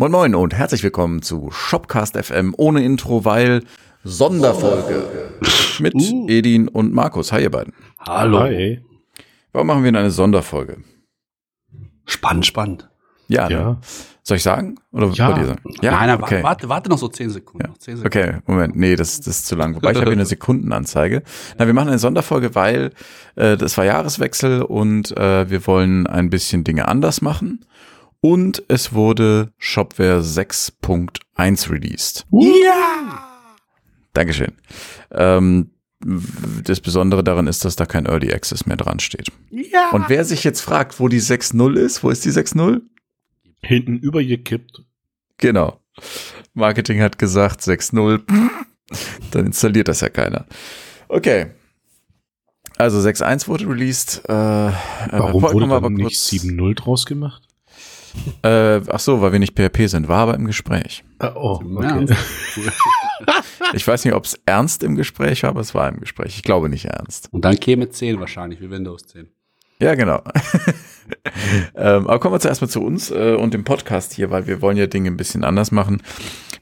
Moin Moin und herzlich willkommen zu Shopcast FM ohne Intro, weil Sonderfolge mit Uh. Edin und Markus. Hi ihr beiden. Hallo. Hi. Warum machen wir denn eine Sonderfolge? Spannend, spannend. Ja, ne? Ja. soll ich sagen? Oder Ja. wollt ihr sagen? Ja, Nein, nein, okay. warte, warte noch so 10 Sekunden. Ja. 10 Sekunden. Okay, Moment, nee, das, das ist zu lang. Wobei ich habe hier eine Sekundenanzeige. Na, wir machen eine Sonderfolge, weil äh, das war Jahreswechsel und äh, wir wollen ein bisschen Dinge anders machen. Und es wurde Shopware 6.1 released. Ja! Dankeschön. Ähm, das Besondere daran ist, dass da kein Early Access mehr dran steht. Ja! Und wer sich jetzt fragt, wo die 6.0 ist, wo ist die 6.0? Hinten übergekippt. Genau. Marketing hat gesagt 6.0. Dann installiert das ja keiner. Okay. Also 6.1 wurde released. Äh, Warum äh, wurde wir dann nicht 7.0 draus gemacht? Äh, ach so, weil wir nicht PHP sind. War aber im Gespräch. Ah, oh, okay. Ich weiß nicht, ob es ernst im Gespräch war, aber es war im Gespräch. Ich glaube nicht ernst. Und dann käme 10 wahrscheinlich, wie Windows 10. Ja, genau. ähm, aber kommen wir zuerst mal zu uns äh, und dem Podcast hier, weil wir wollen ja Dinge ein bisschen anders machen.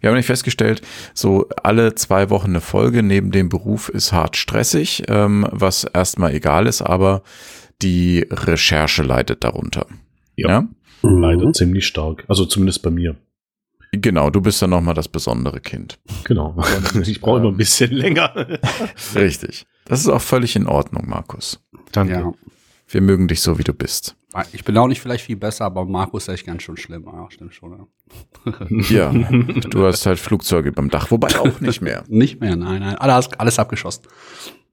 Wir haben nämlich festgestellt, so alle zwei Wochen eine Folge neben dem Beruf ist hart stressig, ähm, was erstmal egal ist, aber die Recherche leidet darunter. Ja. Ja? Leider ziemlich stark. Also zumindest bei mir. Genau, du bist dann nochmal das besondere Kind. Genau. Ich brauche immer ein bisschen länger. Richtig. Das ist auch völlig in Ordnung, Markus. Danke. Ja. Wir mögen dich so, wie du bist. Ich bin auch nicht vielleicht viel besser, aber Markus ist echt ganz schön schlimm. Ja, stimmt schon. Ja, Ja. du hast halt Flugzeuge beim Dach, wobei auch nicht mehr. Nicht mehr, nein, nein. Alles, alles abgeschossen.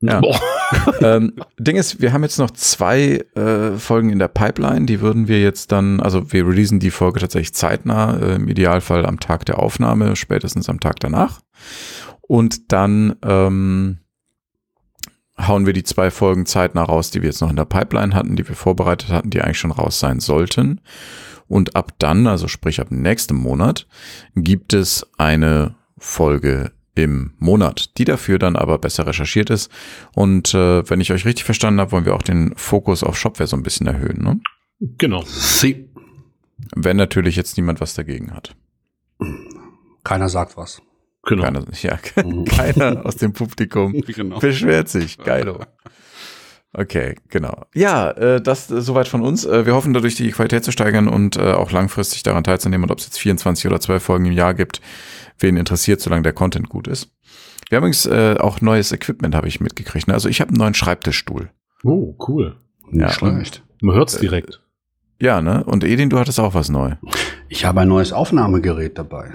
Ja. Ähm, Ding ist, wir haben jetzt noch zwei äh, Folgen in der Pipeline, die würden wir jetzt dann, also wir releasen die Folge tatsächlich zeitnah, äh, im Idealfall am Tag der Aufnahme, spätestens am Tag danach. Und dann ähm, hauen wir die zwei Folgen zeitnah raus, die wir jetzt noch in der Pipeline hatten, die wir vorbereitet hatten, die eigentlich schon raus sein sollten. Und ab dann, also sprich ab nächstem Monat, gibt es eine Folge im Monat, die dafür dann aber besser recherchiert ist. Und äh, wenn ich euch richtig verstanden habe, wollen wir auch den Fokus auf Shopware so ein bisschen erhöhen. Ne? Genau. Sie. Wenn natürlich jetzt niemand was dagegen hat. Keiner sagt was. Genau. Keiner, ja, keiner aus dem Publikum Genau. beschwert sich. Geilo. Okay, genau. Ja, äh, das äh, soweit von uns. Äh, wir hoffen dadurch die Qualität zu steigern und äh, auch langfristig daran teilzunehmen. Und ob es jetzt 24 oder 12 Folgen im Jahr gibt, wen interessiert, solange der Content gut ist. Wir haben übrigens äh, auch neues Equipment, habe ich mitgekriegt. Ne? Also ich habe einen neuen Schreibtischstuhl. Oh, cool. Nicht Ja, schlecht. Man hört's direkt. Ja, ne? Und Edin, du hattest auch was neu. Ich habe ein neues Aufnahmegerät dabei.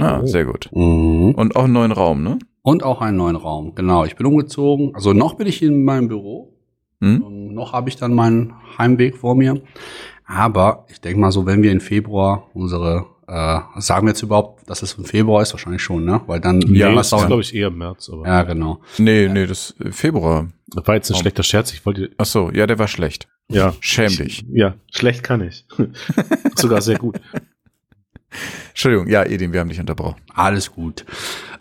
Ah, Oh. sehr gut. Mhm. Und auch einen neuen Raum, ne? Und auch einen neuen Raum. Genau, ich bin umgezogen. Also noch bin ich in meinem Büro. Hm? Ähm, noch habe ich dann meinen Heimweg vor mir. Aber ich denke mal so, wenn wir in Februar unsere, äh, sagen wir jetzt überhaupt, dass es im Februar ist, wahrscheinlich schon, ne? Weil dann Ja, das ist, glaube ich, eher im März. Aber Ja, genau. Nee, nee, das äh, Februar. das war jetzt ein Oh. schlechter Scherz. Ich wollte, Ach so, ja, der war schlecht. ja. Schäm Ich- dich. Ja, schlecht kann ich. Sogar sehr gut. Entschuldigung, ja, Edin, wir haben dich unterbrochen. Alles gut.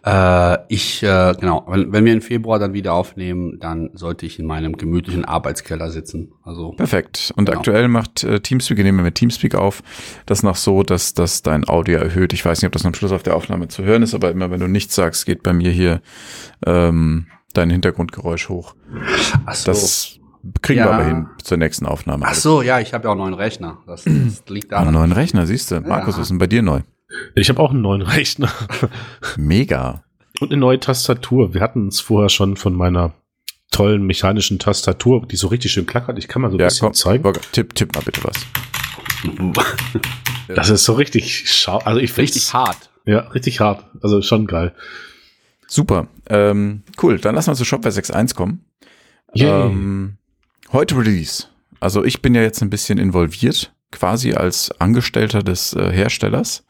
Äh, ich, äh, genau, wenn, wenn wir im Februar dann wieder aufnehmen, dann sollte ich in meinem gemütlichen Arbeitskeller sitzen. Also Perfekt. Und Genau. aktuell macht äh, Teamspeak, wir nehmen mit Teamspeak auf, das noch so, dass das dein Audio erhöht. Ich weiß nicht, ob das am Schluss auf der Aufnahme zu hören ist, aber immer wenn du nichts sagst, geht bei mir hier ähm, dein Hintergrundgeräusch hoch. ach so. Das kriegen wir Ja. aber hin zur nächsten Aufnahme. ach so, ja, ich habe ja auch einen neuen Rechner. Das, das liegt Einen daran. neuen Rechner, siehst du. Markus, Ja. was ist denn bei dir neu? Ich habe auch einen neuen Rechner Mega. und eine neue Tastatur. Wir hatten es vorher schon von meiner tollen mechanischen Tastatur, die so richtig schön klackert. Ich kann mal so ein Ja, bisschen komm, zeigen. Tipp, tipp mal bitte was. Das ist so richtig scharf. Also ich Richtig hart. Ja, richtig hart. Also schon geil. Super. Ähm, cool, dann lass mal zu Shopware 6.1 kommen. Yay. Ähm, heute Release. Also ich bin ja jetzt ein bisschen involviert, quasi als Angestellter des äh, Herstellers.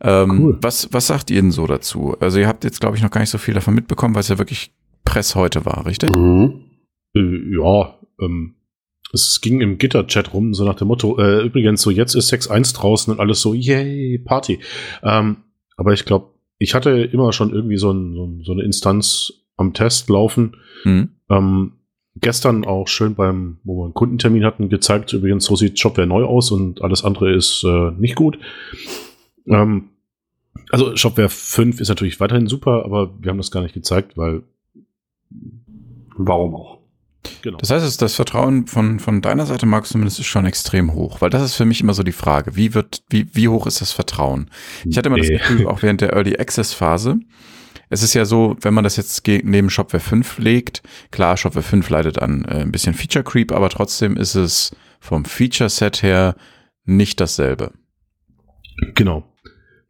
Ähm, Cool. was, was sagt ihr denn so dazu? Also ihr habt jetzt, glaube ich, noch gar nicht so viel davon mitbekommen, weil es ja wirklich Press heute war, richtig? Mhm. Äh, ja, ähm, es ging im Gitter-Chat rum, so nach dem Motto, äh, übrigens, so jetzt ist 6.1 draußen und alles so, yay, Party. Ähm, aber ich glaube, ich hatte immer schon irgendwie so, ein, so, so eine Instanz am Test laufen. Mhm. Ähm, gestern auch schön beim, wo wir einen Kundentermin hatten, gezeigt, übrigens, so sieht Shopware neu aus und alles andere ist äh, nicht gut. Ähm, also Shopware 5 ist natürlich weiterhin super, aber wir haben das gar nicht gezeigt, weil warum auch? Genau. Das heißt, das Vertrauen von, von deiner Seite, Markus, zumindest ist schon extrem hoch, weil das ist für mich immer so die Frage, wie wird, wie, wie hoch ist das Vertrauen? Ich hatte immer nee. das Gefühl, auch während der Early Access Phase, es ist ja so, wenn man das jetzt neben Shopware 5 legt, klar, Shopware 5 leidet an äh, ein bisschen Feature Creep, aber trotzdem ist es vom Feature Set her nicht dasselbe. Genau.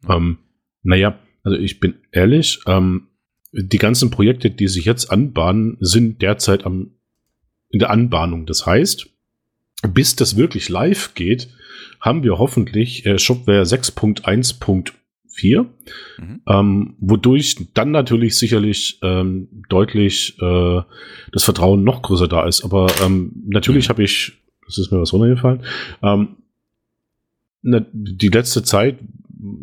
Ähm, naja, also ich bin ehrlich, ähm, die ganzen Projekte, die sich jetzt anbahnen, sind derzeit am, in der Anbahnung. Das heißt, bis das wirklich live geht, haben wir hoffentlich äh, Shopware 6.1.4, mhm. ähm, wodurch dann natürlich sicherlich ähm, deutlich äh, das Vertrauen noch größer da ist. Aber ähm, natürlich mhm. habe ich, das ist mir was runtergefallen, ähm, ne, die letzte Zeit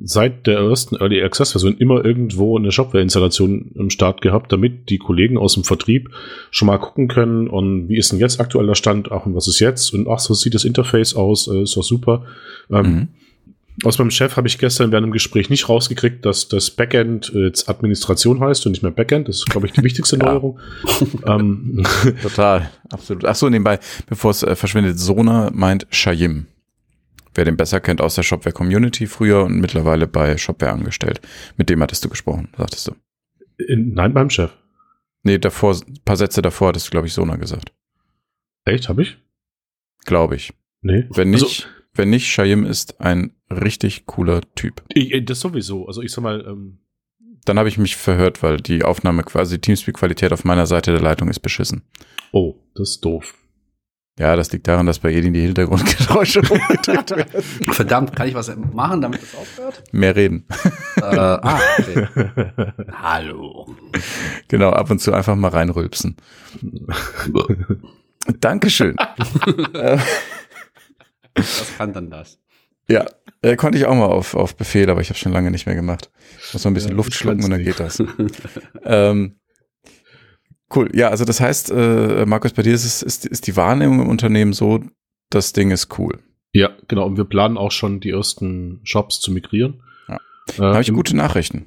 seit der ersten Early Access Version immer irgendwo eine Shopware-Installation im Start gehabt, damit die Kollegen aus dem Vertrieb schon mal gucken können und wie ist denn jetzt aktueller Stand, ach und was ist jetzt und ach, so sieht das Interface aus, äh, ist doch super. Ähm, mhm. Aus meinem Chef habe ich gestern während dem Gespräch nicht rausgekriegt, dass das Backend jetzt Administration heißt und nicht mehr Backend. Das ist, glaube ich, die wichtigste Neuerung. ähm. Total, absolut. Ach so, nebenbei, bevor es äh, verschwindet, Sona meint Shayim wer den besser kennt aus der Shopware Community früher und mittlerweile bei Shopware angestellt. Mit dem hattest du gesprochen, sagtest du. Nein, beim Chef. Nee, davor, ein paar Sätze davor hattest du, glaube ich, Sona gesagt. Echt, habe ich? Glaube ich. Nee. Wenn nicht, also, wenn nicht, Shaim ist ein richtig cooler Typ. Ich, das sowieso. Also ich sag mal, ähm dann habe ich mich verhört, weil die Aufnahme quasi Teamspeak-Qualität auf meiner Seite der Leitung ist beschissen. Oh, das ist doof. Ja, das liegt daran, dass bei Edin die Hintergrundgeräusche umgedreht werden. Verdammt, kann ich was machen, damit das aufhört? Mehr reden. Äh, ah, okay. Hallo. Genau, ab und zu einfach mal reinrülpsen. Dankeschön. Was kann dann das? Ja, äh, konnte ich auch mal auf, auf Befehl, aber ich habe schon lange nicht mehr gemacht. Muss noch ein bisschen ja, Luft schlucken und dann geht das. ähm, Cool. Ja, also das heißt, äh, Markus, bei dir ist, es, ist, ist die Wahrnehmung im Unternehmen so, das Ding ist cool. Ja, genau. Und wir planen auch schon die ersten Shops zu migrieren. Ja. Äh, da habe ich gute Nachrichten.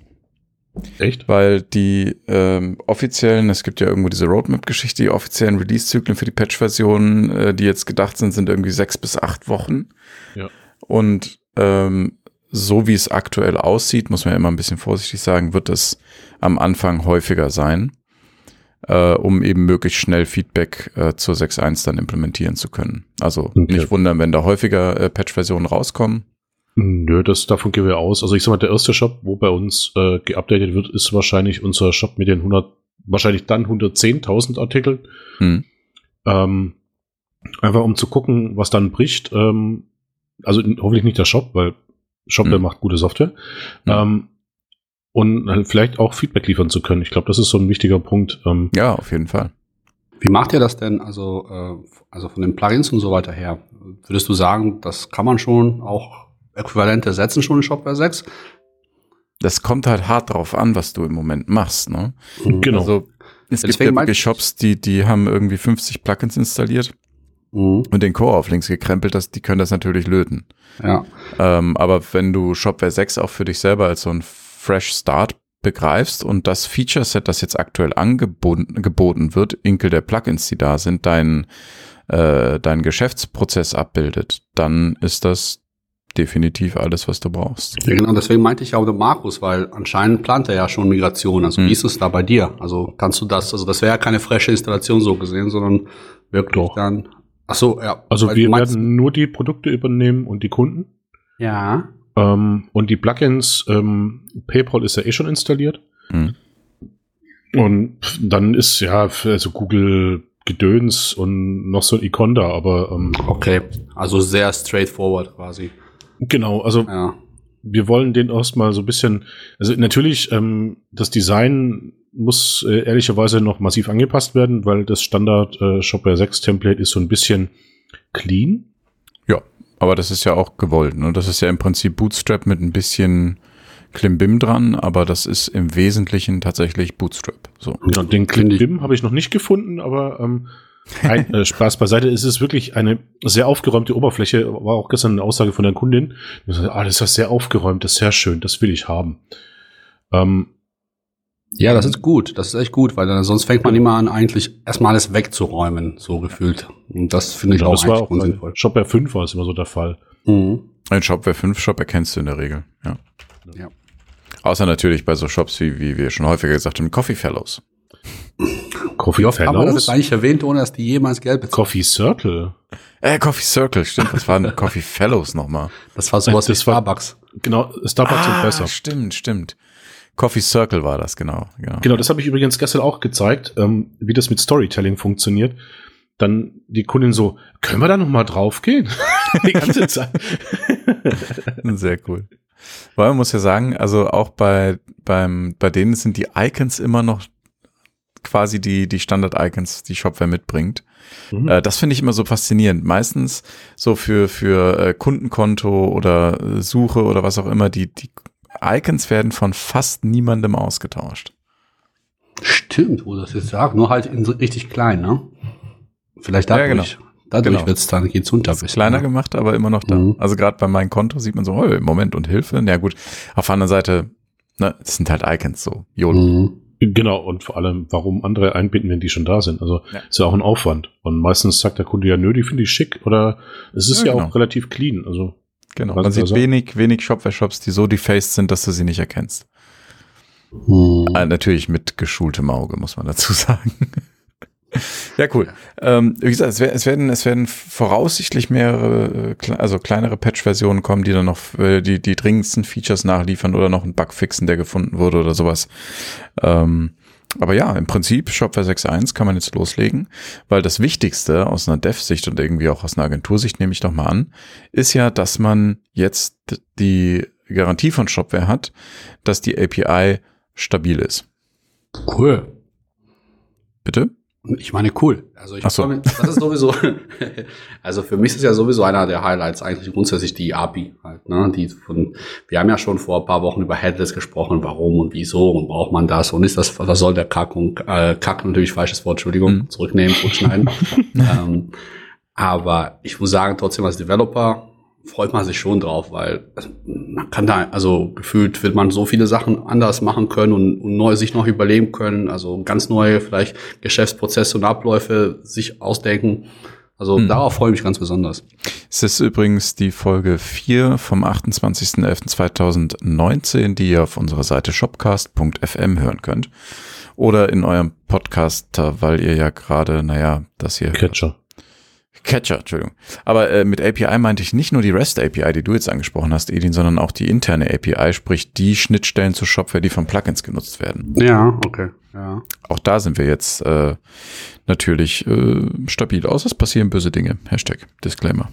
Echt? Weil die ähm, offiziellen, es gibt ja irgendwo diese Roadmap-Geschichte, die offiziellen Release-Zyklen für die Patch-Versionen, äh, die jetzt gedacht sind, sind irgendwie sechs bis acht Wochen. Ja. Und ähm, so wie es aktuell aussieht, muss man ja immer ein bisschen vorsichtig sagen, wird es am Anfang häufiger sein äh, um eben möglichst schnell Feedback äh, zur 6.1 dann implementieren zu können. Also okay. nicht wundern, wenn da häufiger äh, Patch-Versionen rauskommen. Nö, das davon gehen wir aus. Also ich sag mal, der erste Shop, wo bei uns äh, geupdatet wird, ist wahrscheinlich unser Shop mit den 100, wahrscheinlich dann 110.000 Artikeln. Hm. Ähm, einfach um zu gucken, was dann bricht. Ähm, also hoffentlich nicht der Shop, weil Shop, hm. der macht gute Software. Ja. Ähm, und halt vielleicht auch Feedback liefern zu können. Ich glaube, das ist so ein wichtiger Punkt. Ähm ja, auf jeden Fall. Wie macht ihr das denn, also, äh, also von den Plugins und so weiter her? Würdest du sagen, das kann man schon auch Äquivalente setzen schon in Shopware 6? Das kommt halt hart drauf an, was du im Moment machst, ne? Genau. Also, es ja, gibt ja wirklich Shops, die, die haben irgendwie 50 Plugins installiert mhm. und den Core auf links gekrempelt, das, die können das natürlich löten. Ja. Ähm, aber wenn du Shopware 6 auch für dich selber als so ein Fresh Start begreifst und das Feature Set, das jetzt aktuell angeboten geboten wird, Inkel der Plugins, die da sind, dein, äh, dein Geschäftsprozess abbildet, dann ist das definitiv alles, was du brauchst. Ja, genau, deswegen meinte ich auch der Markus, weil anscheinend plant er ja schon Migration. Also hm. wie ist es da bei dir? Also kannst du das, also das wäre ja keine frische Installation so gesehen, sondern wirklich Doch. dann. Ach so, ja. Also wir werden nur die Produkte übernehmen und die Kunden. Ja. Ähm, und die Plugins, ähm, PayPal ist ja eh schon installiert. Mhm. Und dann ist ja also Google Gedöns und noch so ein Icon da, aber ähm, okay, also sehr straightforward quasi. Genau, also ja. wir wollen den erstmal so ein bisschen, also natürlich ähm, das Design muss äh, ehrlicherweise noch massiv angepasst werden, weil das Standard äh, Shopware 6 Template ist so ein bisschen clean. Aber das ist ja auch gewollt. Ne? Das ist ja im Prinzip Bootstrap mit ein bisschen Klimbim dran, aber das ist im Wesentlichen tatsächlich Bootstrap. So. Ja, den Klimbim habe ich noch nicht gefunden, aber ähm, Ein, äh, Spaß beiseite, es ist wirklich eine sehr aufgeräumte Oberfläche. War auch gestern eine Aussage von der Kundin. Ah, das ist sehr aufgeräumt, das ist sehr schön, das will ich haben. Ähm, ja, das ist gut. Das ist echt gut, weil dann, sonst fängt man immer an, eigentlich erstmal alles wegzuräumen, so gefühlt. Und das finde ich genau, auch das war auch bei Shopware 5 war es immer so der Fall. Mhm. Ein Shopware 5 Shop erkennst du in der Regel, ja. ja. Außer natürlich bei so Shops, wie, wie wir schon häufiger gesagt haben, Coffee Fellows. Coffee Fellows? Haben wir das jetzt eigentlich erwähnt, ohne dass die jemals Geld bezahlen? Coffee Circle. Äh, Coffee Circle, stimmt. Was war denn Coffee Fellows nochmal? Das war sowas das wie Starbucks. War, genau, Starbucks ah, sind besser. Stimmt, stimmt. Coffee Circle war das, genau. Genau, genau das habe ich übrigens gestern auch gezeigt, ähm, wie das mit Storytelling funktioniert. Dann die Kundin so, können wir da noch mal draufgehen? die ganze Zeit. Sehr cool. Weil man muss ja sagen, also auch bei, beim, bei denen sind die Icons immer noch quasi die, die Standard-Icons, die Shopware mitbringt. Mhm. Äh, das finde ich immer so faszinierend. Meistens so für, für äh, Kundenkonto oder äh, Suche oder was auch immer, die, die Icons werden von fast niemandem ausgetauscht. Stimmt, wo das jetzt sagt, nur halt in, richtig klein, ne? Vielleicht dadurch. Ja, genau. Dadurch genau. wird's dann, geht's unter. Bisschen, kleiner ne? gemacht, aber immer noch da. Mhm. Also gerade bei meinem Konto sieht man so, oh, Moment und Hilfe. Na ja, gut, auf der anderen Seite, ne, das sind halt Icons so. YOLO. Mhm. Genau, und vor allem, warum andere einbinden, wenn die schon da sind. Also ja. ist ja auch ein Aufwand. Und meistens sagt der Kunde ja, nö, die finde ich schick. Oder es ist ja, ja genau. auch relativ clean. Also Genau, man sieht wenig, wenig Shopware-Shops, die so defaced sind, dass du sie nicht erkennst. Hm. Äh, natürlich mit geschultem Auge, muss man dazu sagen. ja, cool. Ähm, wie gesagt, es, es, werden, es werden voraussichtlich mehrere, äh, also kleinere Patch-Versionen kommen, die dann noch äh, die, die dringendsten Features nachliefern oder noch einen Bug fixen, der gefunden wurde oder sowas. Ähm, aber ja, im Prinzip Shopware 6.1 kann man jetzt loslegen, weil das Wichtigste aus einer Dev-Sicht und irgendwie auch aus einer Agentursicht, nehme ich doch mal an, ist ja, dass man jetzt die Garantie von Shopware hat, dass die API stabil ist. Cool. Bitte? Ich meine, cool. Also ich so. das ist sowieso, also für mich ist ja sowieso einer der Highlights eigentlich grundsätzlich die API halt, ne? Die von, wir haben ja schon vor ein paar Wochen über Headless gesprochen, warum und wieso und braucht man das und ist das, was soll der Kack und äh, Kack natürlich falsches Wort, Entschuldigung, mhm. zurücknehmen, zurückschneiden. ähm, aber ich muss sagen, trotzdem als Developer freut man sich schon drauf, weil man kann da, also gefühlt wird man so viele Sachen anders machen können und, und neu sich noch überleben können, also ganz neue vielleicht Geschäftsprozesse und Abläufe sich ausdenken. Also hm. darauf freue ich mich ganz besonders. Es ist übrigens die Folge 4 vom 28.11.2019, die ihr auf unserer Seite shopcast.fm hören könnt. Oder in eurem Podcast, weil ihr ja gerade, naja, das hier. Catcher. Catcher, Entschuldigung. Aber äh, mit API meinte ich nicht nur die REST API, die du jetzt angesprochen hast, Edin, sondern auch die interne API, sprich die Schnittstellen zu Shopware, die von Plugins genutzt werden. Ja, okay. Ja. Auch da sind wir jetzt äh, natürlich äh, stabil aus. Es passieren böse Dinge. Hashtag Disclaimer.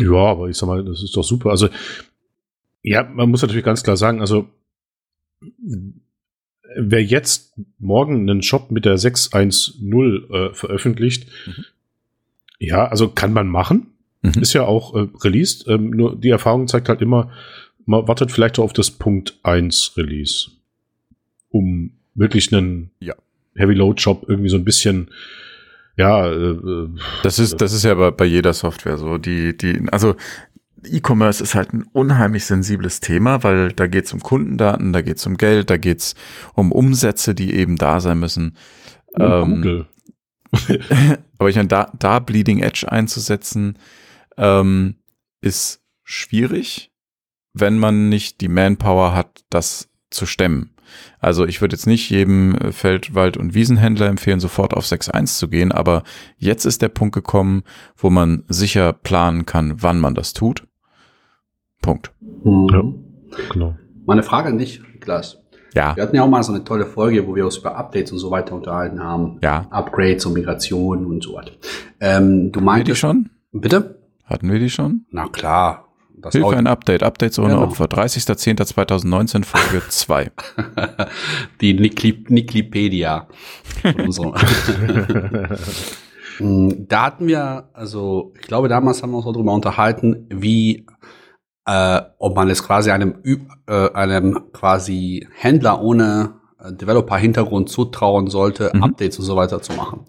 Ja, aber ich sag mal, das ist doch super. Also, ja, man muss natürlich ganz klar sagen, also wer jetzt morgen einen Shop mit der 610 äh, veröffentlicht, mhm. ja, also kann man machen. Mhm. Ist ja auch äh, released. Ähm, nur die Erfahrung zeigt halt immer, man wartet vielleicht auf das Punkt 1 Release, um wirklich einen ja. Heavy Load Shop irgendwie so ein bisschen ja, äh, das ist das ist ja bei, bei jeder Software so. Die die also E-Commerce ist halt ein unheimlich sensibles Thema, weil da geht es um Kundendaten, da geht es um Geld, da geht es um Umsätze, die eben da sein müssen. Oh, ähm, Google. aber ich meine, da, da Bleeding Edge einzusetzen, ähm, ist schwierig, wenn man nicht die Manpower hat, das zu stemmen. Also ich würde jetzt nicht jedem Feld-, Wald- und Wiesenhändler empfehlen, sofort auf 6.1 zu gehen, aber jetzt ist der Punkt gekommen, wo man sicher planen kann, wann man das tut. Punkt. Mhm. Ja, genau. Meine Frage an dich, Niklas. Ja. Wir hatten ja auch mal so eine tolle Folge, wo wir uns über Updates und so weiter unterhalten haben. Ja. Upgrades und Migration und so weiter. Ähm, du meintest. Hatten wir die schon? Bitte? Hatten wir die schon? Na klar. Das Hilfe ein Update, Updates ohne genau. Opfer. 30.10.2019, Folge 2. Die Niklipedia. Mm, da hatten wir, also ich glaube, damals haben wir uns darüber unterhalten, wie äh, ob man es quasi einem, äh, einem quasi Händler ohne äh, Developer-Hintergrund zutrauen sollte, mhm. Updates und so weiter zu machen.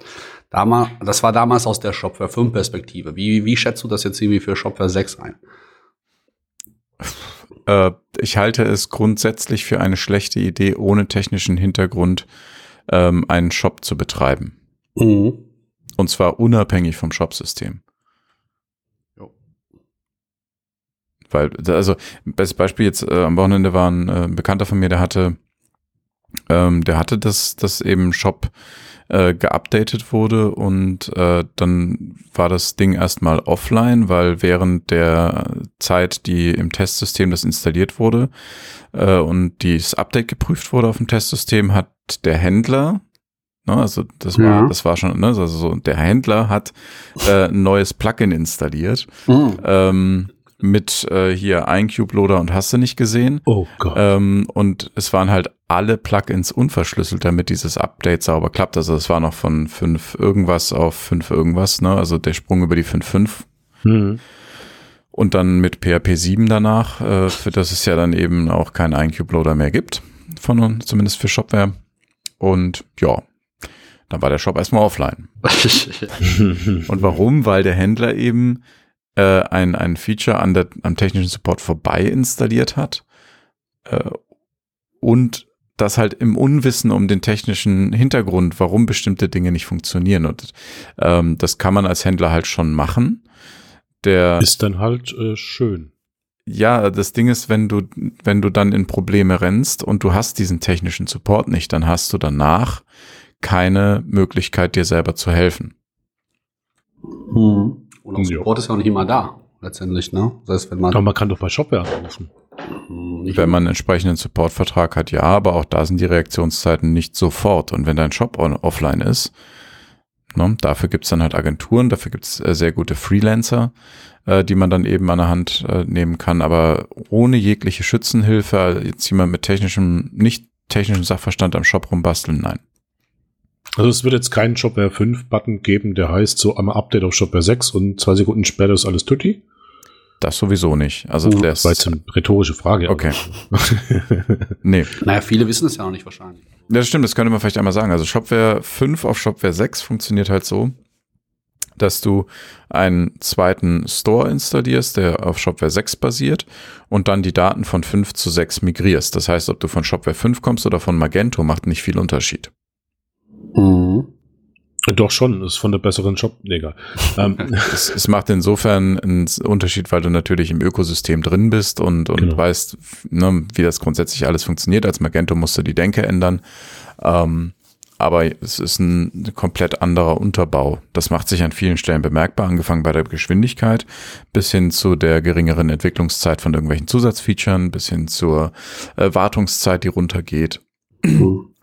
Damals, das war damals aus der Shopware 5 Perspektive. Wie, wie schätzt du das jetzt irgendwie für Shopware 6 ein? Äh, ich halte es grundsätzlich für eine schlechte Idee, ohne technischen Hintergrund ähm, einen Shop zu betreiben. Mhm. Und zwar unabhängig vom Shopsystem. Weil, also, bestes Beispiel jetzt äh, am Wochenende war ein äh, Bekannter von mir, der hatte, ähm, der hatte das, das eben Shop äh, geupdatet wurde und äh, dann war das Ding erstmal offline, weil während der Zeit, die im Testsystem das installiert wurde äh, und das Update geprüft wurde auf dem Testsystem, hat der Händler, ne, also das war, ja. das war schon, ne, also so, der Händler hat äh, ein neues Plugin installiert. Mhm. Ähm, mit äh, hier iCube-Loader und hast du nicht gesehen. Oh Gott. Ähm, und es waren halt alle Plugins unverschlüsselt, damit dieses Update sauber klappt. Also es war noch von 5 irgendwas auf 5 irgendwas, ne? Also der Sprung über die 5.5. Mhm. Und dann mit PHP 7 danach, äh, für das es ja dann eben auch kein iCube-Loader mehr gibt. Von, zumindest für Shopware. Und ja, dann war der Shop erstmal offline. und warum? Weil der Händler eben äh, ein, ein Feature an der, am technischen Support vorbei installiert hat äh, und das halt im Unwissen um den technischen Hintergrund, warum bestimmte Dinge nicht funktionieren. Und ähm, das kann man als Händler halt schon machen. Der ist dann halt äh, schön. Ja, das Ding ist, wenn du, wenn du dann in Probleme rennst und du hast diesen technischen Support nicht, dann hast du danach keine Möglichkeit, dir selber zu helfen. Hm. Und auch Support ja. ist ja auch nicht immer da, letztendlich, ne? Das heißt, wenn man. Aber man kann doch bei Shopware anrufen. Nicht wenn man einen entsprechenden Supportvertrag hat, ja, aber auch da sind die Reaktionszeiten nicht sofort. Und wenn dein Shop on, offline ist, ne, dafür gibt's dann halt Agenturen, dafür gibt's äh, sehr gute Freelancer, äh, die man dann eben an der Hand äh, nehmen kann. Aber ohne jegliche Schützenhilfe, jetzt jemand mit technischem, nicht technischem Sachverstand am Shop rumbasteln, nein. Also es wird jetzt keinen Shopware 5 Button geben, der heißt so einmal Update auf Shopware 6 und zwei Sekunden später ist alles tutti. Das sowieso nicht. Also uh, das war jetzt eine rhetorische Frage. Okay. nee. Naja, viele wissen es ja auch nicht wahrscheinlich. Ja, das stimmt, das könnte man vielleicht einmal sagen. Also Shopware 5 auf Shopware 6 funktioniert halt so, dass du einen zweiten Store installierst, der auf Shopware 6 basiert und dann die Daten von 5 zu 6 migrierst. Das heißt, ob du von Shopware 5 kommst oder von Magento, macht nicht viel Unterschied. Mhm. Doch schon, ist von der besseren Shop. Egal. Ähm. es, es, macht insofern einen Unterschied, weil du natürlich im Ökosystem drin bist und, und genau. weißt, ne, wie das grundsätzlich alles funktioniert. Als Magento musst du die Denke ändern. Ähm, aber es ist ein komplett anderer Unterbau. Das macht sich an vielen Stellen bemerkbar, angefangen bei der Geschwindigkeit bis hin zu der geringeren Entwicklungszeit von irgendwelchen Zusatzfeaturen, bis hin zur äh, Wartungszeit, die runtergeht. Mhm.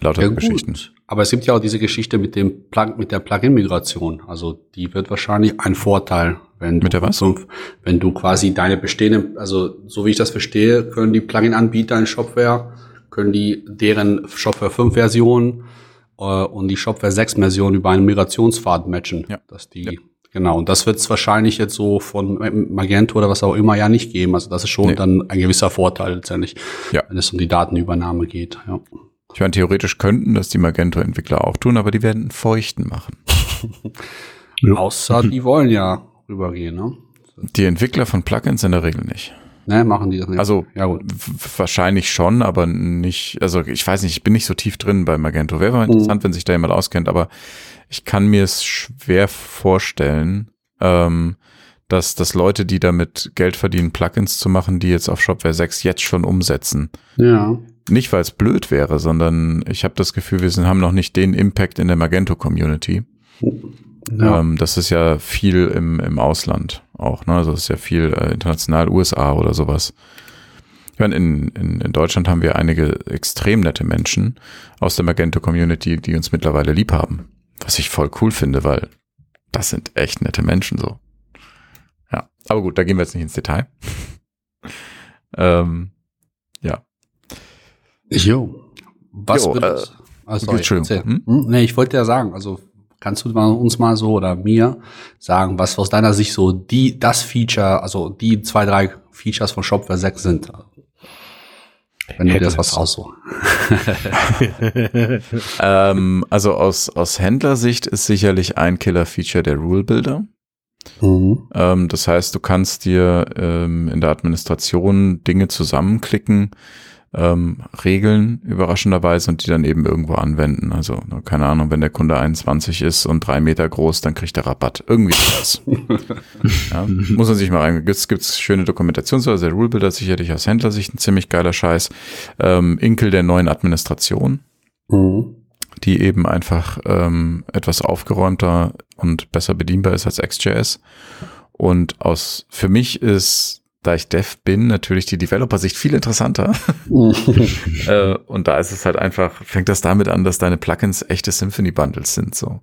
Lauter ja, Geschichten. Aber es gibt ja auch diese Geschichte mit dem Plug mit der Plugin-Migration. Also die wird wahrscheinlich ein Vorteil, wenn mit der was? Wenn du quasi deine bestehenden, also so wie ich das verstehe, können die Plugin-Anbieter in Shopware, können die deren Shopware 5 Version äh, und die Shopware 6 Version über einen Migrationspfad matchen. Ja. Dass die, ja. genau. Und das wird es wahrscheinlich jetzt so von Magento oder was auch immer ja nicht geben. Also das ist schon nee. dann ein gewisser Vorteil letztendlich, ja. wenn es um die Datenübernahme geht. Ja. Ich meine, theoretisch könnten das die Magento-Entwickler auch tun, aber die werden einen Feuchten machen. Außer die wollen ja rübergehen, ne? Die Entwickler von Plugins in der Regel nicht. Ne, machen die das nicht. Also ja, wahrscheinlich schon, aber nicht, also ich weiß nicht, ich bin nicht so tief drin bei Magento. Wäre mal interessant, mhm. wenn sich da jemand auskennt, aber ich kann mir es schwer vorstellen, ähm, dass, dass Leute, die damit Geld verdienen, Plugins zu machen, die jetzt auf Shopware 6 jetzt schon umsetzen. Ja. Nicht, weil es blöd wäre, sondern ich habe das Gefühl, wir sind, haben noch nicht den Impact in der Magento-Community. Ja. Ähm, das ist ja viel im, im Ausland auch, ne? Also das ist ja viel äh, international, USA oder sowas. Ich meine, in, in, in Deutschland haben wir einige extrem nette Menschen aus der Magento-Community, die uns mittlerweile lieb haben. Was ich voll cool finde, weil das sind echt nette Menschen so. Ja, aber gut, da gehen wir jetzt nicht ins Detail. ähm, ja. Jo. Was jo, äh, also, Entschuldigung. Hm? hm? Nee, ich wollte ja sagen, also kannst du uns mal so oder mir sagen, was aus deiner Sicht so die, das Feature, also die zwei, drei Features von Shopware 6 sind? Wenn du das was aussuchen. ähm, also aus, aus Händlersicht ist sicherlich ein Killer-Feature der Rule Builder. Mhm. Ähm, das heißt, du kannst dir ähm, in der Administration Dinge zusammenklicken, ähm, Regeln überraschenderweise und die dann eben irgendwo anwenden. Also, keine Ahnung, wenn der Kunde 21 ist und drei Meter groß, dann kriegt er Rabatt. Irgendwie sowas. ja, muss man sich mal rein. Es gibt schöne Dokumentation, also der Rule Builder sicherlich aus Händlersicht ein ziemlich geiler Scheiß. Ähm, Inkel der neuen Administration. Mhm. Die eben einfach ähm, etwas aufgeräumter und besser bedienbar ist als XJS. Und aus, für mich ist da ich Dev bin, natürlich die Developer-Sicht viel interessanter. äh, und da ist es halt einfach, fängt das damit an, dass deine Plugins echte Symphony-Bundles sind, so.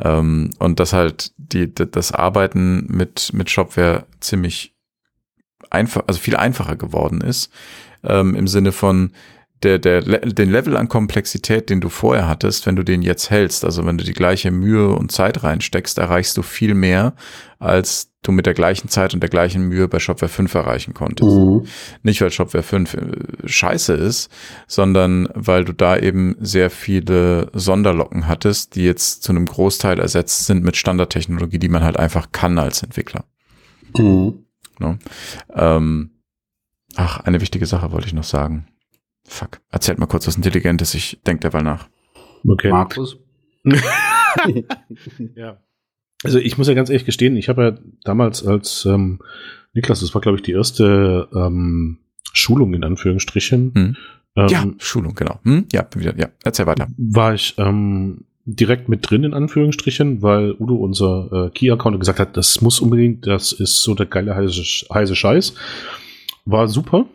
Ähm, und dass halt die, das Arbeiten mit, mit Shopware ziemlich einfach, also viel einfacher geworden ist, ähm, im Sinne von, der, der, den Level an Komplexität, den du vorher hattest, wenn du den jetzt hältst, also wenn du die gleiche Mühe und Zeit reinsteckst, erreichst du viel mehr, als du mit der gleichen Zeit und der gleichen Mühe bei Shopware 5 erreichen konntest. Mhm. Nicht, weil Shopware 5 äh, scheiße ist, sondern weil du da eben sehr viele Sonderlocken hattest, die jetzt zu einem Großteil ersetzt sind mit Standardtechnologie, die man halt einfach kann als Entwickler. Mhm. No? Ähm, ach, eine wichtige Sache wollte ich noch sagen. Fuck. Erzählt mal kurz was Intelligentes, ich denke derweil nach. Okay. Markus? ja. Also ich muss ja ganz ehrlich gestehen, ich habe ja damals als ähm, Niklas, das war glaube ich die erste ähm, Schulung in Anführungsstrichen. Hm. Ähm, ja, Schulung, genau. Hm? Ja, wieder, ja, erzähl weiter. War ich ähm, direkt mit drin in Anführungsstrichen, weil Udo unser äh, Key-Account gesagt hat, das muss unbedingt, das ist so der geile heiße, heiße Scheiß. War super.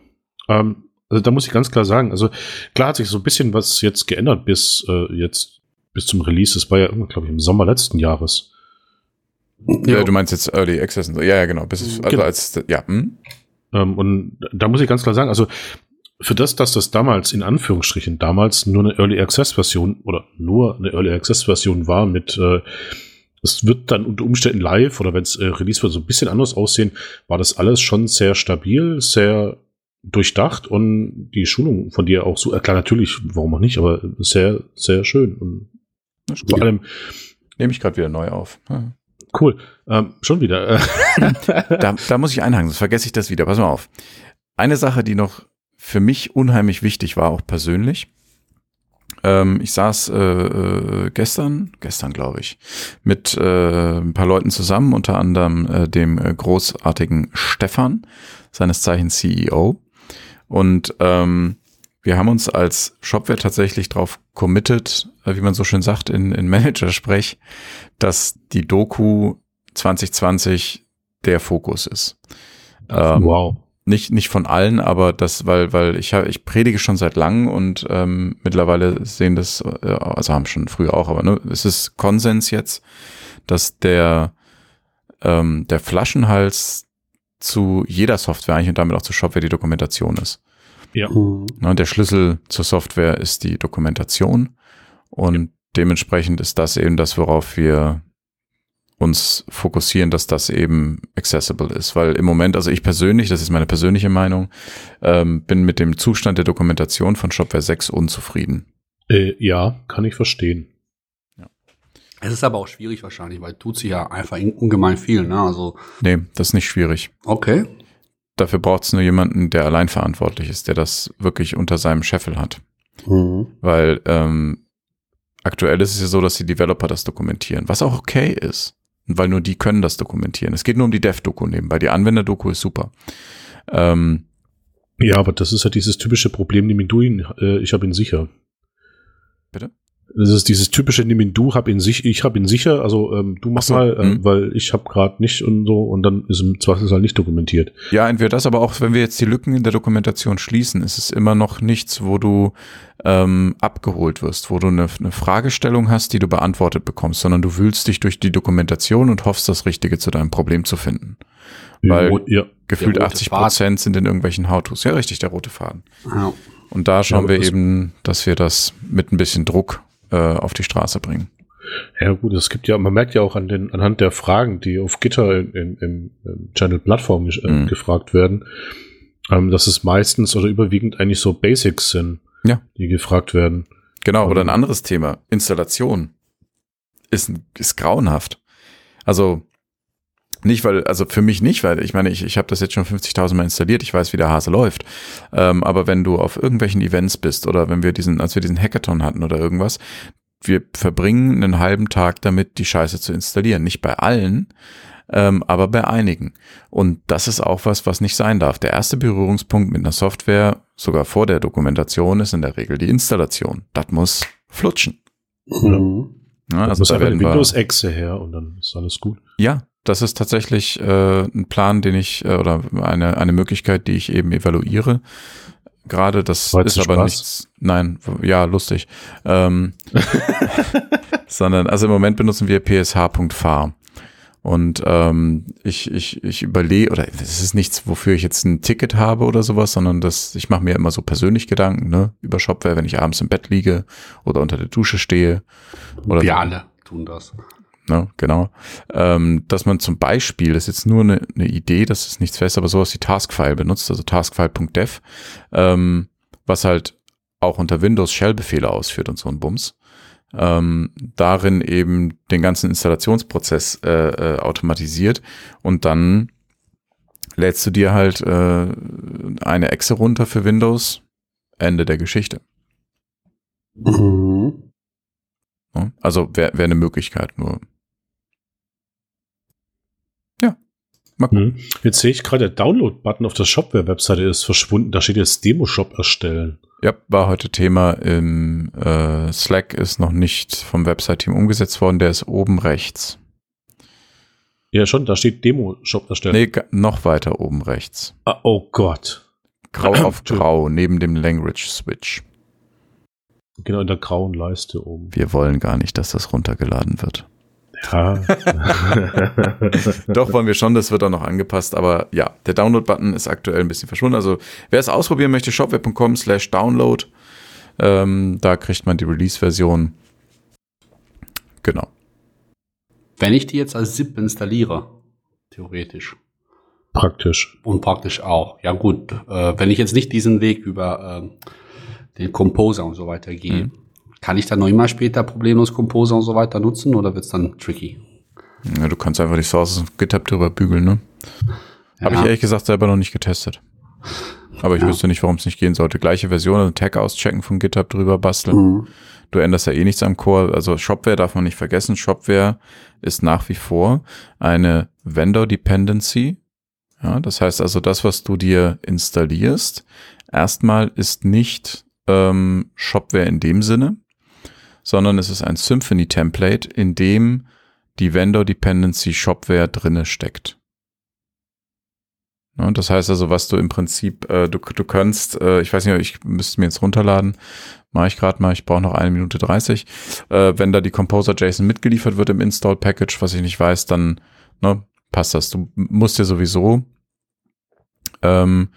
Ähm, also da muss ich ganz klar sagen, also klar hat sich so ein bisschen was jetzt geändert bis äh, jetzt bis zum Release. Das war ja, glaube ich, im Sommer letzten Jahres. Ja, ja, du meinst jetzt Early Access und so. Ja, ja, genau. Bis es, also genau. als, ja. Hm? Ähm, und da muss ich ganz klar sagen, also für das, dass das damals in Anführungsstrichen damals nur eine Early Access Version oder nur eine Early Access Version war mit äh, es wird dann unter Umständen live oder wenn es äh, Release wird so ein bisschen anders aussehen, war das alles schon sehr stabil, sehr durchdacht und die Schulung von dir auch so, klar, natürlich, warum auch nicht, aber sehr, sehr schön. Und vor allem. Nehme ich gerade wieder neu auf. Ja. Cool. Ähm, schon wieder. da, da muss ich einhaken, sonst vergesse ich das wieder. Pass mal auf. Eine Sache, die noch für mich unheimlich wichtig war, auch persönlich. Ähm, ich saß äh, äh gestern, gestern glaube ich, mit äh, ein paar Leuten zusammen, unter anderem äh, dem äh, großartigen Stefan, seines Zeichens CEO. Und ähm, wir haben uns als Shopware tatsächlich darauf committed, äh, wie man so schön sagt in, in Manager-Sprech, dass die Doku 2020 der Fokus ist. Ähm, wow. Nicht, nicht von allen, aber das, weil, weil ich habe, ich predige schon seit langem und ähm, mittlerweile sehen das, äh, also haben schon früher auch, aber ne, es ist Konsens jetzt, dass der, ähm, der Flaschenhals zu jeder Software eigentlich und damit auch zu Shopware die Dokumentation ist. Ja. Mhm. Na, der Schlüssel zur Software ist die Dokumentation und ja. dementsprechend ist das eben das, worauf wir uns fokussieren, dass das eben accessible ist. Weil im Moment, also ich persönlich, das ist meine persönliche Meinung, ähm, bin mit dem Zustand der Dokumentation von Shopware 6 unzufrieden. Äh, ja, kann ich verstehen. Es ist aber auch schwierig wahrscheinlich, weil tut sich ja einfach ungemein viel, ne? Also. Nee, das ist nicht schwierig. Okay. Dafür braucht es nur jemanden, der allein verantwortlich ist, der das wirklich unter seinem Scheffel hat. Mhm. Weil ähm, aktuell ist es ja so, dass die Developer das dokumentieren, was auch okay ist. Weil nur die können das dokumentieren. Es geht nur um die Dev-Doku nebenbei. Die Anwender-Doku ist super. Ähm, ja, aber das ist ja dieses typische Problem, nimm ihn du ihn, äh, ich habe ihn sicher. Bitte? Das ist dieses typische, nimm ihn du, hab ihn sich, ich hab ihn sicher, also ähm, du mach so, mal, äh, weil ich hab gerade nicht und so und dann ist im Zweifelsfall nicht dokumentiert. Ja, entweder das, aber auch wenn wir jetzt die Lücken in der Dokumentation schließen, ist es immer noch nichts, wo du ähm, abgeholt wirst, wo du eine, eine Fragestellung hast, die du beantwortet bekommst, sondern du wühlst dich durch die Dokumentation und hoffst, das Richtige zu deinem Problem zu finden. Weil ja, gefühlt 80 Prozent sind in irgendwelchen How-Tos. Ja, richtig, der rote Faden. Ja. Und da schauen ja, wir eben, dass wir das mit ein bisschen Druck äh, auf die Straße bringen. Ja gut, es gibt ja, man merkt ja auch an den, anhand der Fragen, die auf Gitter in, in, im Channel Plattform äh, mhm. gefragt werden, Ähm, dass es meistens oder überwiegend eigentlich so Basics sind, ja. die gefragt werden. Genau, oder ein ähm, anderes Thema, Installation. Ist, ist grauenhaft. Also nicht, weil, also für mich nicht, weil ich meine, ich, ich habe das jetzt schon 50.000 Mal installiert, ich weiß, wie der Hase läuft. Ähm, aber wenn du auf irgendwelchen Events bist oder wenn wir diesen, als wir diesen Hackathon hatten oder irgendwas, wir verbringen einen halben Tag damit, die Scheiße zu installieren. Nicht bei allen, ähm, aber bei einigen. Und das ist auch was, was nicht sein darf. Der erste Berührungspunkt mit einer Software, sogar vor der Dokumentation, ist in der Regel die Installation. Das muss flutschen. Mhm. Ja, also da werden Windows-Exe her und dann ist alles gut. Ja, das ist tatsächlich äh, ein Plan, den ich äh, oder eine eine Möglichkeit, die ich eben evaluiere. Gerade das Weil's ist aber Spaß? nichts. Nein, ja lustig. Ähm, sondern also im Moment benutzen wir psh.far. Und ähm, ich, ich, ich überlege, oder es ist nichts, wofür ich jetzt ein Ticket habe oder sowas, sondern das, ich mache mir immer so persönlich Gedanken, ne, über Shopware, wenn ich abends im Bett liege oder unter der Dusche stehe. Oder Wir alle tun das. Ne, genau. Ähm, dass man zum Beispiel, das ist jetzt nur eine, eine Idee, das ist nichts fest, aber sowas wie Taskfile benutzt, also taskfile.dev, ähm, was halt auch unter Windows Shell-Befehle ausführt und so ein Bums ähm, darin eben den ganzen Installationsprozess äh, äh, automatisiert und dann lädst du dir halt äh, eine Exe runter für Windows, Ende der Geschichte. Mhm. Also wäre wär eine Möglichkeit nur. Ja. Mal gucken. Mhm. Jetzt sehe ich gerade, der Download-Button auf der Shopware-Webseite ist verschwunden. Da steht jetzt Demo-Shop erstellen. Ja, war heute Thema im äh, Slack, ist noch nicht vom Website-Team umgesetzt worden, der ist oben rechts. Ja, schon, da steht Demo-Shop erstellen. Nee, noch weiter oben rechts. Ah, oh Gott. Grau auf grau, neben dem Language-Switch. Genau in der grauen Leiste oben. Wir wollen gar nicht, dass das runtergeladen wird. Ja. Doch, wollen wir schon, das wird auch noch angepasst, aber ja, der Download-Button ist aktuell ein bisschen verschwunden. Also wer es ausprobieren möchte, shopware.com slash download. Ähm, da kriegt man die Release-Version. Genau. Wenn ich die jetzt als ZIP installiere, theoretisch. Praktisch. Und praktisch auch. Ja gut, äh, wenn ich jetzt nicht diesen Weg über äh, den Composer und so weiter gehe, mhm. Kann ich dann noch immer später problemlos Composer und so weiter nutzen oder wird es dann tricky? Ja, du kannst einfach die Sources auf GitHub drüber bügeln, ne? Ja. Habe ich ehrlich gesagt selber noch nicht getestet. Aber ich ja. wüsste nicht, warum es nicht gehen sollte. Gleiche Version, also Tag auschecken von GitHub drüber basteln. Mhm. Du änderst ja eh nichts am Core. Also Shopware darf man nicht vergessen. Shopware ist nach wie vor eine Vendor Dependency. Ja, das heißt also, das, was du dir installierst, erstmal ist nicht ähm, Shopware in dem Sinne, sondern es ist ein Symfony-Template, in dem die Vendor Dependency Shopware drinne steckt. Ja, das heißt also, was du im Prinzip, äh, du, du kannst, äh, ich weiß nicht, ich müsste mir jetzt runterladen, mache ich gerade mal, ich brauche noch eine Minute dreißig. Äh, wenn da die Composer JSON mitgeliefert wird im Install Package, was ich nicht weiß, dann ne, passt das. Du musst dir sowieso ähm,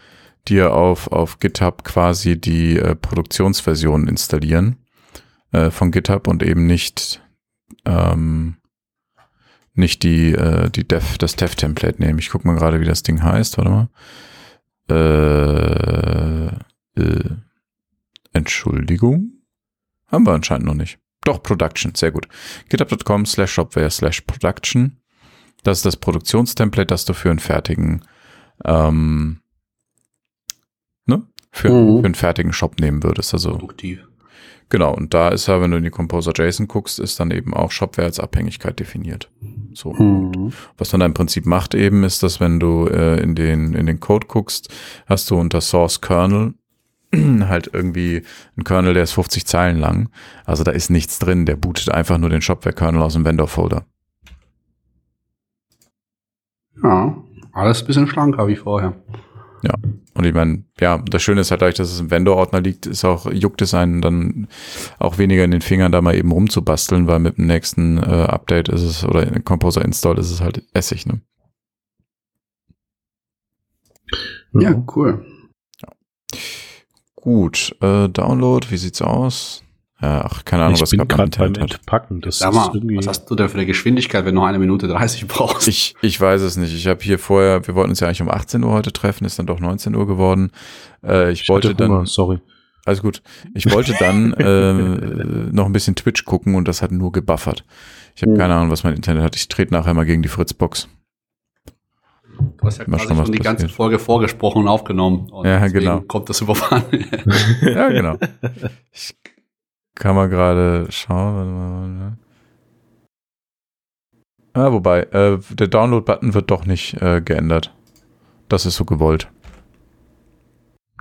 dir auf, auf GitHub quasi die äh, Produktionsversion installieren äh, von GitHub und eben nicht ähm, nicht die äh, die Dev das Dev Template nehmen. Ich guck mal gerade, wie das Ding heißt. Warte mal. Äh, äh, Entschuldigung, haben wir anscheinend noch nicht. Doch Production, sehr gut. GitHub.com slash Shopware slash Production. Das ist das Produktionstemplate, das du für einen fertigen ähm, ne? Für, mhm. für einen fertigen Shop nehmen würdest. Also Produktiv. Genau, und da ist ja, wenn du in die Composer JSON guckst, ist dann eben auch Shopware als Abhängigkeit definiert. So. Mhm. Was man da im Prinzip macht eben, ist, dass wenn du äh, in, den, in den Code guckst, hast du unter Source Kernel halt irgendwie ein Kernel, der ist 50 Zeilen lang. Also da ist nichts drin, der bootet einfach nur den Shopware-Kernel aus dem Vendor-Folder. Ja, alles ein bisschen schlanker wie vorher. Und ich meine, ja, das Schöne ist halt dadurch, dass es im Vendor-Ordner liegt, ist auch, juckt es einen dann auch weniger in den Fingern, da mal eben rumzubasteln, weil mit dem nächsten äh, Update ist es, oder in Composer Install ist es halt Essig, ne? Ja, cool. Ja. Gut, äh, Download, wie sieht's aus? Ja, ach, keine Ahnung, ich was bin gerade beim Entpacken. Das Sag ist mal, irgendwie. was hast du denn für eine Geschwindigkeit, wenn du noch eine Minute 30 brauchst? Ich, ich weiß es nicht. Ich habe hier vorher, wir wollten uns ja eigentlich um 18 Uhr heute treffen, ist dann doch 19 Uhr geworden. Äh, ich, ich wollte hatte Hunger, dann, sorry. alles gut. Ich wollte dann äh, noch ein bisschen Twitch gucken und das hat nur gebuffert. Ich habe Hm. keine Ahnung, was mein Internet hat. Ich trete nachher mal gegen die Fritzbox. Du hast ja Mal quasi was schon die ganze passiert. Folge vorgesprochen und aufgenommen. Und Ja, genau. kommt das überfahren. Ja, genau. Ich kann mal gerade schauen. Ah, wobei, äh, der Download-Button wird doch nicht äh, geändert. Das ist so gewollt.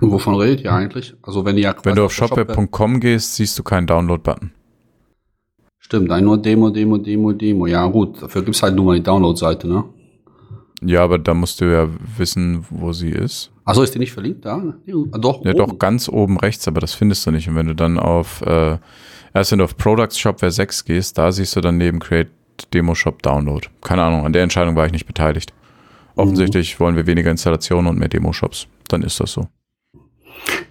Wovon redet ihr eigentlich? Also wenn ihr ja Wenn du auf Shop- shopweb.com gehst, siehst du keinen Download-Button. Stimmt, ein nur Demo, Demo, Demo, Demo. Ja, gut, dafür gibt's halt nur mal die Download-Seite, ne? Ja, aber da musst du ja wissen, wo sie ist. Achso, ist die nicht verlinkt da? Ja, doch. Ja, oben. doch ganz oben rechts, aber das findest du nicht. Und wenn du dann auf, äh, erst wenn du auf Products Shopware 6 gehst, da siehst du dann neben Create Demo Shop Download. Keine Ahnung, an der Entscheidung war ich nicht beteiligt. Offensichtlich wollen wir weniger Installationen und mehr Demo-Shops. Dann ist das so.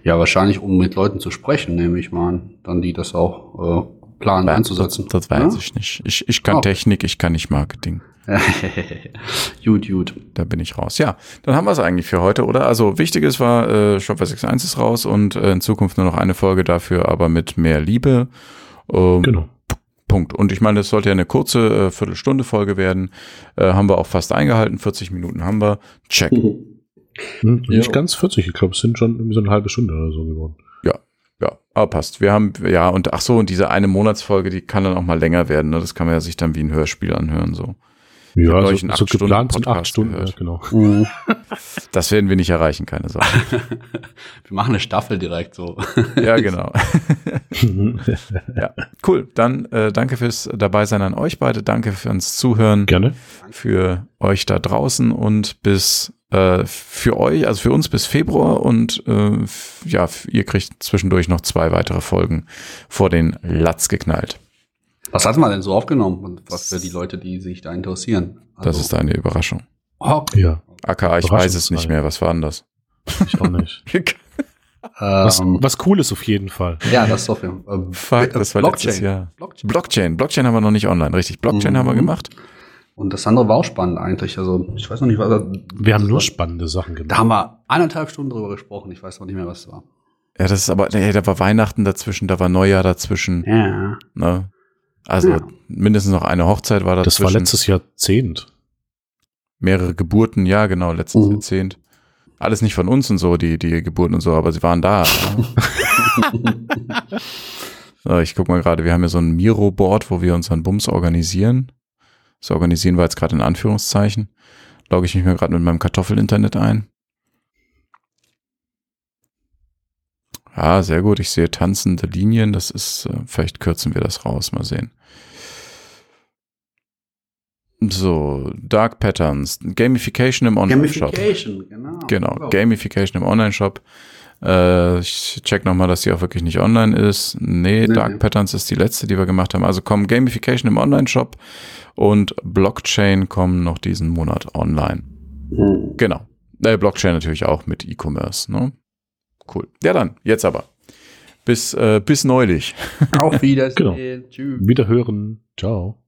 Ja, wahrscheinlich, um mit Leuten zu sprechen, nehme ich mal an. Dann die das auch äh, planen einzusetzen. Das, das weiß ich nicht. Ich, ich kann okay. Technik, ich kann nicht Marketing. gut, gut. Da bin ich raus. Ja, dann haben wir es eigentlich für heute, oder? Also wichtiges war, äh, Shopware 6.1 ist raus und äh, in Zukunft nur noch eine Folge dafür, aber mit mehr Liebe. Ähm, Genau. Punkt. Und ich meine, das sollte ja eine kurze äh, Viertelstunde Folge werden. Äh, haben wir auch fast eingehalten. 40 Minuten haben wir. Check. Hm, nicht Ja. ganz 40, ich glaube, es sind schon irgendwie so eine halbe Stunde oder so geworden. Ja, aber passt. Wir haben, ja, und ach so, und diese eine Monatsfolge, die kann dann auch mal länger werden. Ne? Das kann man ja sich dann wie ein Hörspiel anhören. So. Ja, hab so, euch einen so acht geplant Stunden sind acht Stunden, ja, gehört. genau. Mhm. Das werden wir nicht erreichen, keine Sorge. Wir machen eine Staffel direkt so. ja, genau. ja, cool. Dann äh, danke fürs Dabeisein an euch beide. Danke fürs Zuhören. Gerne. für euch da draußen und bis äh, für euch, also für uns bis Februar und äh, ja, ihr kriegt zwischendurch noch zwei weitere Folgen vor den Latz geknallt. Was hat man denn so aufgenommen? Und was für die Leute, die sich da interessieren? Also, Das ist eine Überraschung. okay. Ja, AKA, ich weiß es nicht mehr. Was war das? ich auch nicht. Was, Ähm, was cool ist auf jeden Fall. ja, das ist auf jeden Fall. Äh, Fuck, das war letztes Jahr. Blockchain. Blockchain. Blockchain haben wir noch nicht online, richtig. Blockchain Mhm. haben wir gemacht. Und das andere war auch spannend eigentlich. Also ich weiß noch nicht, was da- Wir haben nur das war- spannende Sachen Da gemacht. haben wir eineinhalb Stunden drüber gesprochen. Ich weiß noch nicht mehr, was es war. Ja, das ist aber, nee, da war Weihnachten dazwischen, da war Neujahr dazwischen. Ja. Ne? Also Ja. mindestens noch eine Hochzeit war Das dazwischen. war letztes Jahrzehnt. mehrere Geburten, ja, genau, letztes Mhm. Jahrzehnt. Alles nicht von uns und so, die, die Geburten und so, aber sie waren da. so, ich guck mal gerade, wir haben ja so ein Miro-Board, wo wir unseren Bums organisieren. Das organisieren wir jetzt gerade in Anführungszeichen. Logge ich mich mir gerade mit meinem Kartoffel-Internet ein. Ja, sehr gut. Ich sehe tanzende Linien. Das ist, äh, vielleicht kürzen wir das raus. Mal sehen. So, Dark Patterns, Gamification im Online-Shop. Gamification, genau. Genau, Gamification im Online-Shop. Äh, ich check nochmal, dass die auch wirklich nicht online ist. Nee, Nee, Dark nee. Patterns ist die letzte, die wir gemacht haben. Also kommen Gamification im Online-Shop und Blockchain kommen noch diesen Monat online. Mhm. Genau. Äh, Blockchain natürlich auch mit E-Commerce. Ne? Cool. Ja dann, jetzt aber. Bis, äh, bis neulich. Auf Wiedersehen. Genau. Tschüss. Wiederhören. Ciao.